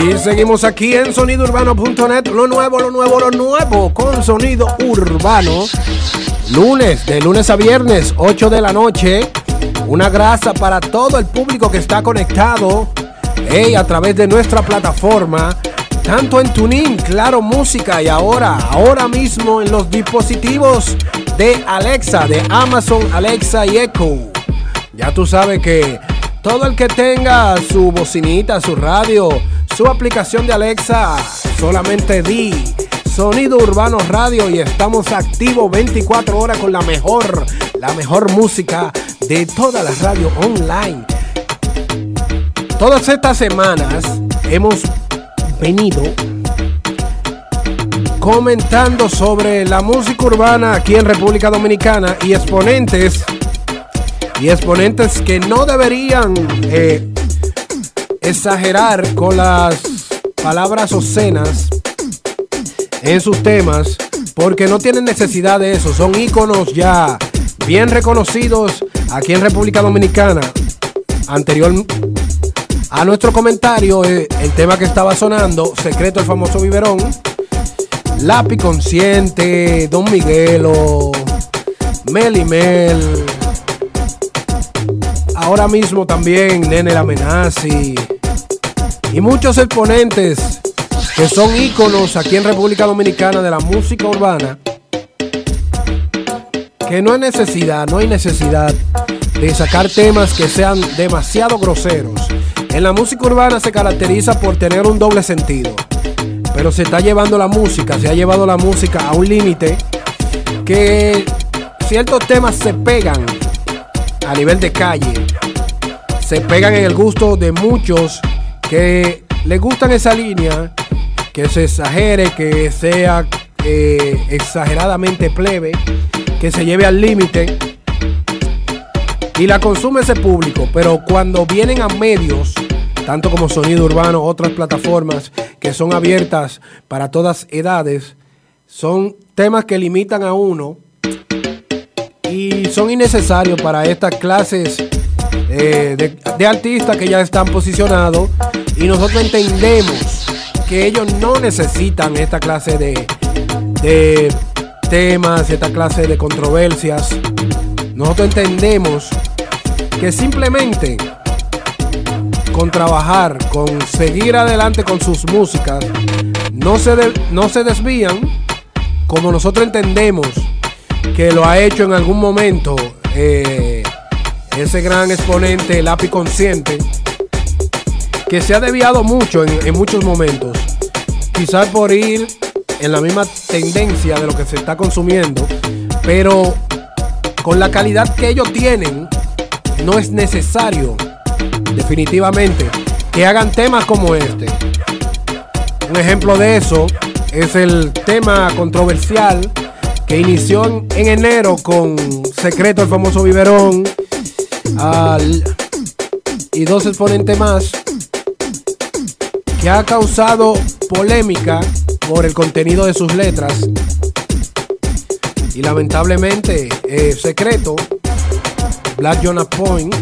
Y seguimos aquí en sonidourbano.net, lo nuevo, lo nuevo, lo nuevo, con sonido urbano. Lunes, de lunes a viernes, 8 de la noche. Una grasa para todo el público que está conectado hey, a través de nuestra plataforma, tanto en Tuning, Claro Música y ahora, ahora mismo en los dispositivos de Alexa, de Amazon Alexa y Echo. Ya tú sabes que todo el que tenga su bocinita, su radio, su aplicación de Alexa, solamente di Sonido Urbano Radio y estamos activos 24 horas con la mejor, la mejor música de toda la radio online. Todas estas semanas hemos venido comentando sobre la música urbana aquí en República Dominicana y exponentes y exponentes que no deberían eh, exagerar con las palabras obscenas en sus temas porque no tienen necesidad de eso, son íconos ya bien reconocidos aquí en República Dominicana. Anterior a nuestro comentario, eh, el tema que estaba sonando, Secreto el famoso biberón, Lápiz Consciente, Don Miguelo, Mel y Mel, ahora mismo también Nene la Amenazi y muchos exponentes que son íconos aquí en República Dominicana de la música urbana, que no hay necesidad, no hay necesidad de sacar temas que sean demasiado groseros. En la música urbana se caracteriza por tener un doble sentido, pero se está llevando la música, se ha llevado la música a un límite que ciertos temas se pegan a nivel de calle, se pegan en el gusto de muchos que les gustan esa línea, que se exagere, que sea eh, exageradamente plebe, que se lleve al límite y la consume ese público, pero cuando vienen a medios, tanto como Sonido Urbano, otras plataformas que son abiertas para todas edades, son temas que limitan a uno y son innecesarios para estas clases eh, de, artistas que ya están posicionados y nosotros entendemos que ellos no necesitan esta clase de, de temas, esta clase de controversias. Nosotros entendemos que simplemente con trabajar, con seguir adelante con sus músicas, no se, no se desvían como nosotros entendemos que lo ha hecho en algún momento eh, ese gran exponente, el API Consciente, que se ha desviado mucho en, muchos momentos, quizás por ir en la misma tendencia de lo que se está consumiendo, pero con la calidad que ellos tienen, no es necesario, definitivamente, que hagan temas como este. Un ejemplo de eso es el tema controversial que inició en, enero con Secreto, el famoso biberón, y dos exponentes más, que ha causado polémica por el contenido de sus letras. Y lamentablemente, eh, Secreto Black Jonah Point,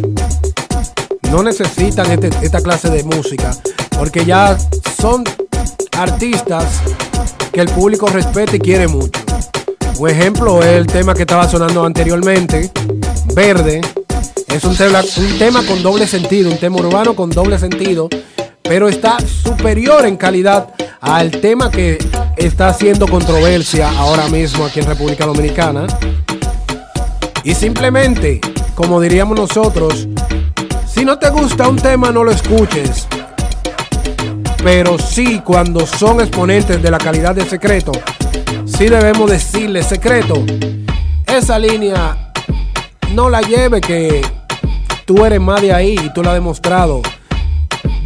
no necesitan este, esta clase de música, porque ya son artistas que el público respeta y quiere mucho. Un ejemplo es el tema que estaba sonando anteriormente, Verde. Es un tema, un tema con doble sentido, un tema urbano con doble sentido, pero está superior en calidad al tema que está haciendo controversia ahora mismo aquí en República Dominicana. Y simplemente como diríamos nosotros, si no te gusta un tema no lo escuches. Pero sí, cuando son exponentes de la calidad de secreto, sí debemos decirle secreto. Esa línea no la lleve que tú eres más de ahí y tú lo has demostrado.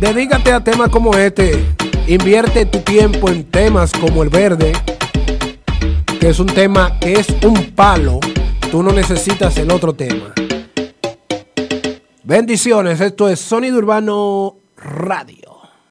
Dedícate a temas como este. Invierte tu tiempo en temas como el verde, que es un tema que es un palo. Tú no necesitas el otro tema. Bendiciones, esto es Sonido Urbano Radio.